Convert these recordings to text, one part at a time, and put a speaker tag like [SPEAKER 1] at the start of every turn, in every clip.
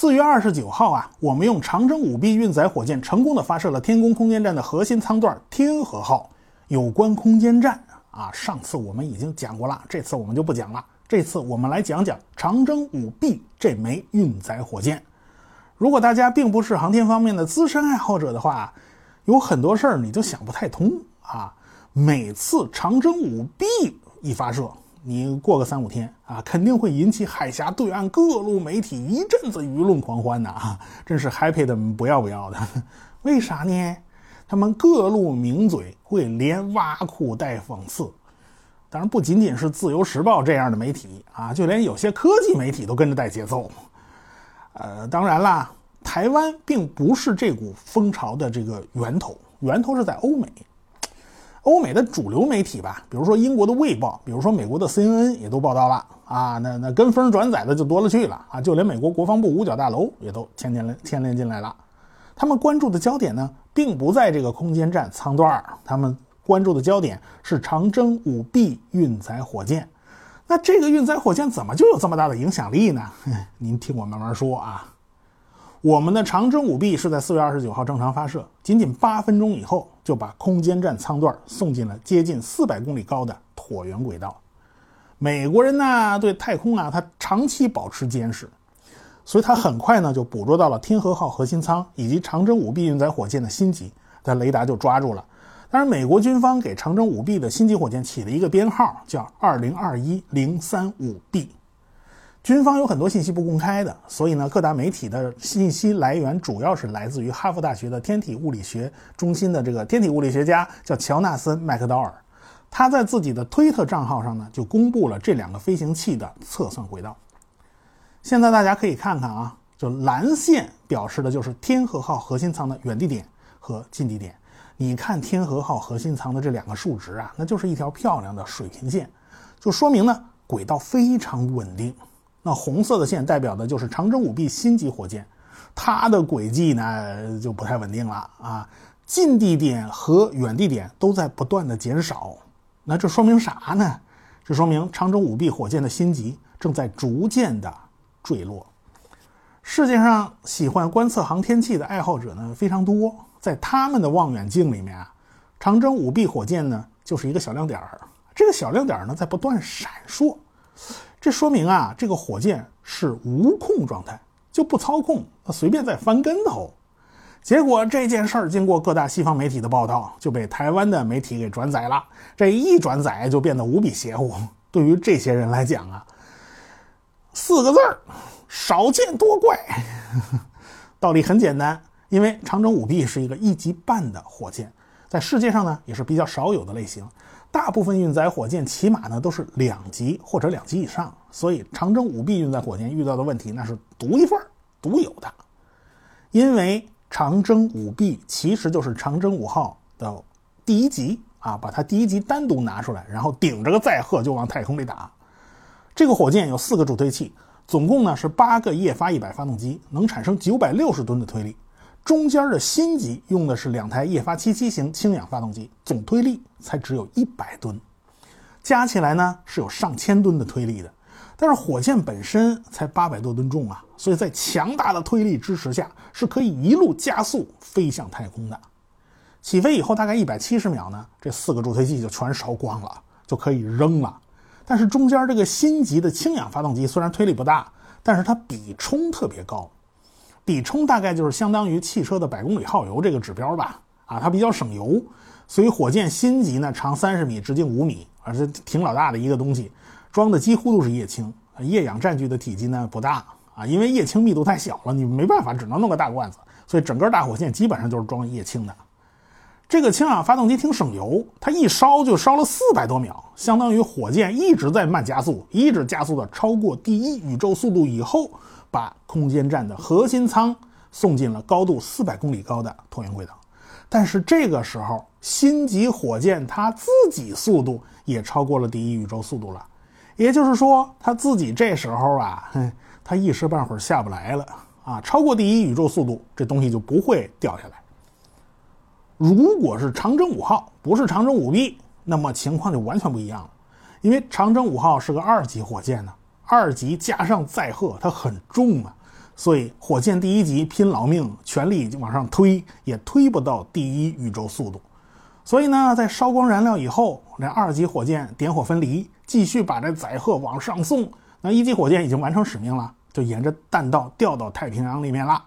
[SPEAKER 1] 四月二十九号啊，我们用长征五 B 运载火箭成功的发射了天宫空间站的核心舱段天河号。有关空间站啊，上次我们已经讲过了，这次我们就不讲了。这次我们来讲讲长征五 B 这枚运载火箭。如果大家并不是航天方面的资深爱好者的话，有很多事儿你就想不太通啊。每次长征五 B 一发射，你过个三五天啊，肯定会引起海峡对岸各路媒体一阵子舆论狂欢的啊，真是 happy 的不要不要的。为啥呢？他们各路名嘴会连挖苦带讽刺。当然，不仅仅是《自由时报》这样的媒体啊，就连有些科技媒体都跟着带节奏。呃，当然啦，台湾并不是这股风潮的这个源头，源头是在欧美。欧美的主流媒体吧，比如说英国的《卫报》，比如说美国的 CNN 也都报道了啊。那那跟风转载的就多了去了啊，就连美国国防部五角大楼也都牵连牵连进来了。他们关注的焦点呢，并不在这个空间站舱段他们关注的焦点是长征五 B 运载火箭。那这个运载火箭怎么就有这么大的影响力呢？您听我慢慢说啊。我们的长征五 B 是在四月二十九号正常发射，仅仅八分钟以后就把空间站舱段送进了接近四百公里高的椭圆轨道。美国人呢对太空啊，他长期保持监视，所以他很快呢就捕捉到了天河号核心舱以及长征五 B 运载火箭的心级，他雷达就抓住了。当然，美国军方给长征五 B 的心级火箭起了一个编号，叫二零二一零三五 B。军方有很多信息不公开的，所以呢，各大媒体的信息来源主要是来自于哈佛大学的天体物理学中心的这个天体物理学家叫乔纳森·麦克道尔，他在自己的推特账号上呢就公布了这两个飞行器的测算轨道。现在大家可以看看啊，就蓝线表示的就是天河号核心舱的远地点和近地点。你看天河号核心舱的这两个数值啊，那就是一条漂亮的水平线，就说明呢轨道非常稳定。红色的线代表的就是长征五 B 星级火箭，它的轨迹呢就不太稳定了啊，近地点和远地点都在不断的减少。那这说明啥呢？这说明长征五 B 火箭的星级正在逐渐的坠落。世界上喜欢观测航天器的爱好者呢非常多，在他们的望远镜里面啊，长征五 B 火箭呢就是一个小亮点儿，这个小亮点儿呢在不断闪烁。这说明啊，这个火箭是无控状态，就不操控，随便在翻跟头。结果这件事儿经过各大西方媒体的报道，就被台湾的媒体给转载了。这一转载就变得无比邪乎。对于这些人来讲啊，四个字儿：少见多怪。道理很简单，因为长征五 B 是一个一级半的火箭，在世界上呢也是比较少有的类型。大部分运载火箭起码呢都是两级或者两级以上，所以长征五 B 运载火箭遇到的问题那是独一份独有的。因为长征五 B 其实就是长征五号的第一级啊，把它第一级单独拿出来，然后顶着个载荷就往太空里打。这个火箭有四个助推器，总共呢是八个液发一百发动机，能产生九百六十吨的推力。中间的新级用的是两台液发七七型氢氧发动机，总推力才只有一百吨，加起来呢是有上千吨的推力的。但是火箭本身才八百多吨重啊，所以在强大的推力支持下，是可以一路加速飞向太空的。起飞以后大概一百七十秒呢，这四个助推器就全烧光了，就可以扔了。但是中间这个新级的氢氧发动机虽然推力不大，但是它比冲特别高。比冲大概就是相当于汽车的百公里耗油这个指标吧，啊，它比较省油，所以火箭新级呢长三十米，直径五米，而且挺老大的一个东西，装的几乎都是液氢，液氧占据的体积呢不大啊，因为液氢密度太小了，你没办法，只能弄个大罐子，所以整个大火箭基本上就是装液氢的。这个氢氧发动机挺省油，它一烧就烧了四百多秒，相当于火箭一直在慢加速，一直加速到超过第一宇宙速度以后。把空间站的核心舱送进了高度四百公里高的椭圆轨道，但是这个时候，星级火箭它自己速度也超过了第一宇宙速度了，也就是说，它自己这时候啊，哼它一时半会儿下不来了啊！超过第一宇宙速度，这东西就不会掉下来。如果是长征五号，不是长征五 B，那么情况就完全不一样了，因为长征五号是个二级火箭呢。二级加上载荷，它很重啊，所以火箭第一级拼老命，全力往上推，也推不到第一宇宙速度。所以呢，在烧光燃料以后，这二级火箭点火分离，继续把这载荷往上送。那一级火箭已经完成使命了，就沿着弹道掉到太平洋里面了。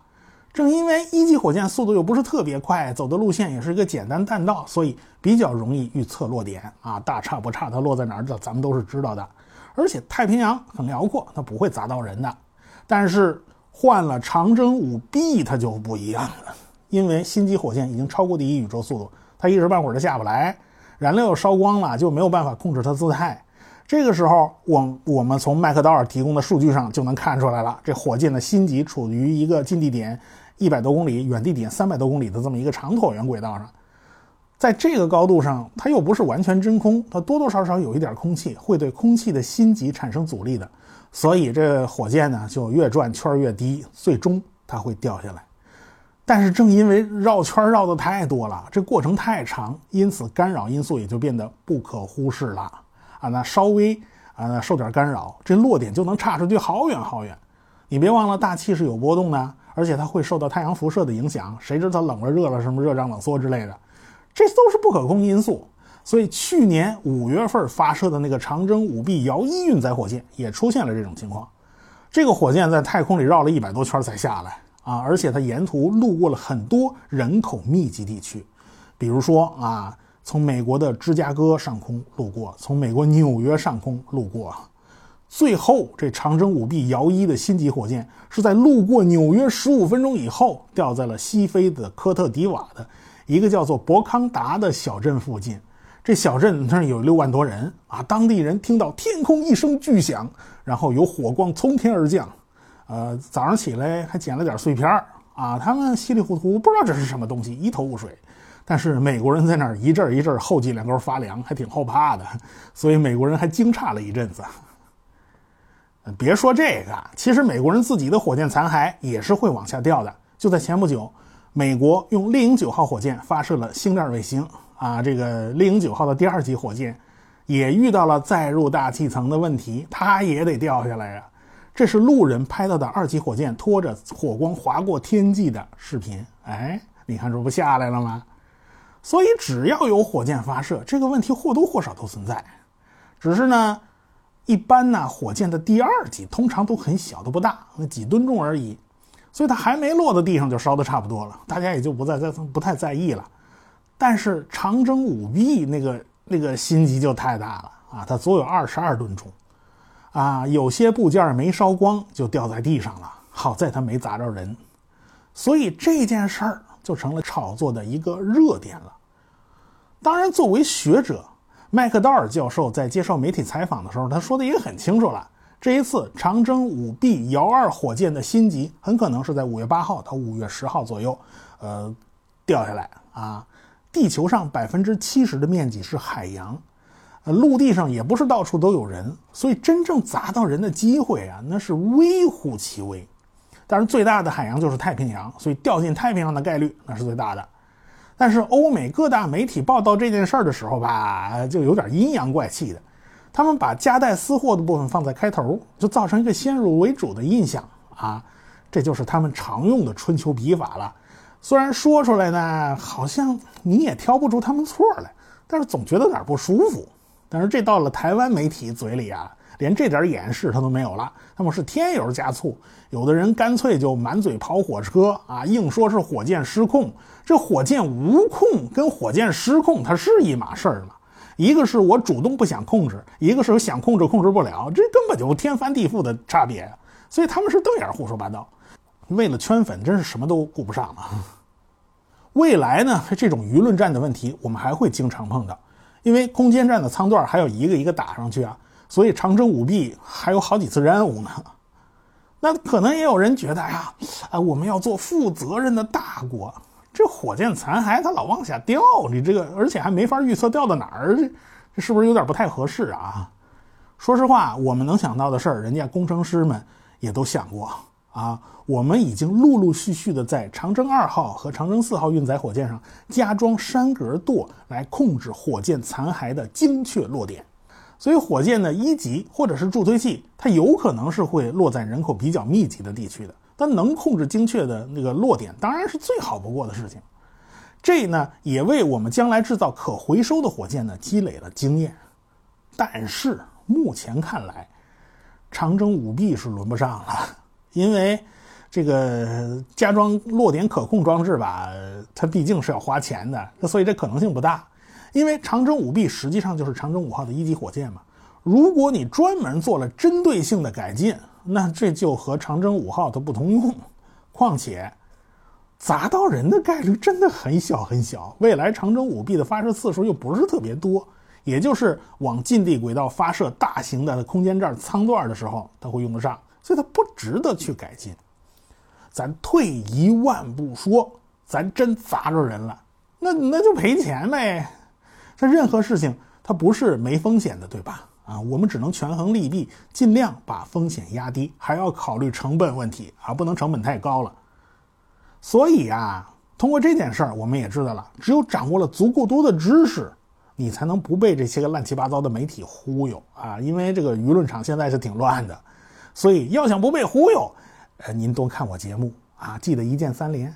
[SPEAKER 1] 正因为一级火箭速度又不是特别快，走的路线也是一个简单弹道，所以比较容易预测落点啊，大差不差，它落在哪儿，这咱们都是知道的。而且太平洋很辽阔，它不会砸到人的。但是换了长征五 B，它就不一样了，因为新级火箭已经超过第一宇宙速度，它一时半会儿就下不来，燃料烧光了，就没有办法控制它姿态。这个时候，我我们从麦克道尔提供的数据上就能看出来了，这火箭的心级处于一个近地点一百多公里、远地点三百多公里的这么一个长椭圆轨道上，在这个高度上，它又不是完全真空，它多多少少有一点空气，会对空气的心级产生阻力的，所以这火箭呢就越转圈越低，最终它会掉下来。但是正因为绕圈绕的太多了，这过程太长，因此干扰因素也就变得不可忽视了。啊，那稍微啊，受点干扰，这落点就能差出去好远好远。你别忘了，大气是有波动的，而且它会受到太阳辐射的影响。谁知道冷了、热了，什么热胀冷缩之类的，这都是不可控因素。所以去年五月份发射的那个长征五 B 遥一运载火箭也出现了这种情况。这个火箭在太空里绕了一百多圈才下来啊，而且它沿途路过了很多人口密集地区，比如说啊。从美国的芝加哥上空路过，从美国纽约上空路过，最后这长征五 B 遥一的星级火箭是在路过纽约十五分钟以后，掉在了西非的科特迪瓦的一个叫做博康达的小镇附近。这小镇那有六万多人啊，当地人听到天空一声巨响，然后有火光从天而降，呃，早上起来还捡了点碎片啊，他们稀里糊涂不知道这是什么东西，一头雾水。但是美国人在那儿一阵一阵后脊梁沟发凉，还挺后怕的，所以美国人还惊诧了一阵子。别说这个，其实美国人自己的火箭残骸也是会往下掉的。就在前不久，美国用猎鹰九号火箭发射了星链卫星啊，这个猎鹰九号的第二级火箭也遇到了载入大气层的问题，它也得掉下来呀。这是路人拍到的二级火箭拖着火光划过天际的视频。哎，你看这不下来了吗？所以，只要有火箭发射，这个问题或多或少都存在。只是呢，一般呢，火箭的第二级通常都很小，都不大，几吨重而已。所以它还没落到地上就烧的差不多了，大家也就不再在不太在意了。但是长征五 B 那个那个心机就太大了啊，它足有二十二吨重啊，有些部件没烧光就掉在地上了，好在它没砸着人。所以这件事儿。就成了炒作的一个热点了。当然，作为学者，麦克道尔教授在接受媒体采访的时候，他说的也很清楚了。这一次长征五 B 遥二火箭的新级很可能是在五月八号到五月十号左右，呃，掉下来啊。地球上百分之七十的面积是海洋，呃，陆地上也不是到处都有人，所以真正砸到人的机会啊，那是微乎其微。当然，最大的海洋就是太平洋，所以掉进太平洋的概率那是最大的。但是，欧美各大媒体报道这件事儿的时候吧，就有点阴阳怪气的。他们把夹带私货的部分放在开头，就造成一个先入为主的印象啊。这就是他们常用的春秋笔法了。虽然说出来呢，好像你也挑不出他们错来，但是总觉得有点不舒服。但是这到了台湾媒体嘴里啊。连这点掩饰他都没有了，他们是添油加醋，有的人干脆就满嘴跑火车啊，硬说是火箭失控。这火箭无控跟火箭失控它是一码事儿吗？一个是我主动不想控制，一个是我想控制控制不了，这根本就天翻地覆的差别。所以他们是瞪眼胡说八道，为了圈粉，真是什么都顾不上啊。未来呢，这种舆论战的问题我们还会经常碰到，因为空间站的舱段还要一个一个打上去啊。所以长征五 B 还有好几次任务呢，那可能也有人觉得呀，啊，我们要做负责任的大国，这火箭残骸它老往下掉，你这个而且还没法预测掉到哪儿，这这是不是有点不太合适啊？说实话，我们能想到的事儿，人家工程师们也都想过啊。我们已经陆陆续续的在长征二号和长征四号运载火箭上加装山格舵，来控制火箭残骸的精确落点。所以，火箭的一级或者是助推器，它有可能是会落在人口比较密集的地区的。它能控制精确的那个落点，当然是最好不过的事情。这呢，也为我们将来制造可回收的火箭呢积累了经验。但是目前看来，长征五 B 是轮不上了，因为这个加装落点可控装置吧，它毕竟是要花钱的，所以这可能性不大。因为长征五 B 实际上就是长征五号的一级火箭嘛。如果你专门做了针对性的改进，那这就和长征五号它不同用，况且砸到人的概率真的很小很小。未来长征五 B 的发射次数又不是特别多，也就是往近地轨道发射大型的空间站舱段的时候，它会用得上，所以它不值得去改进。咱退一万步说，咱真砸着人了，那那就赔钱呗。这任何事情它不是没风险的，对吧？啊，我们只能权衡利弊，尽量把风险压低，还要考虑成本问题啊，不能成本太高了。所以啊，通过这件事儿，我们也知道了，只有掌握了足够多的知识，你才能不被这些个乱七八糟的媒体忽悠啊。因为这个舆论场现在是挺乱的，所以要想不被忽悠，呃，您多看我节目啊，记得一键三连。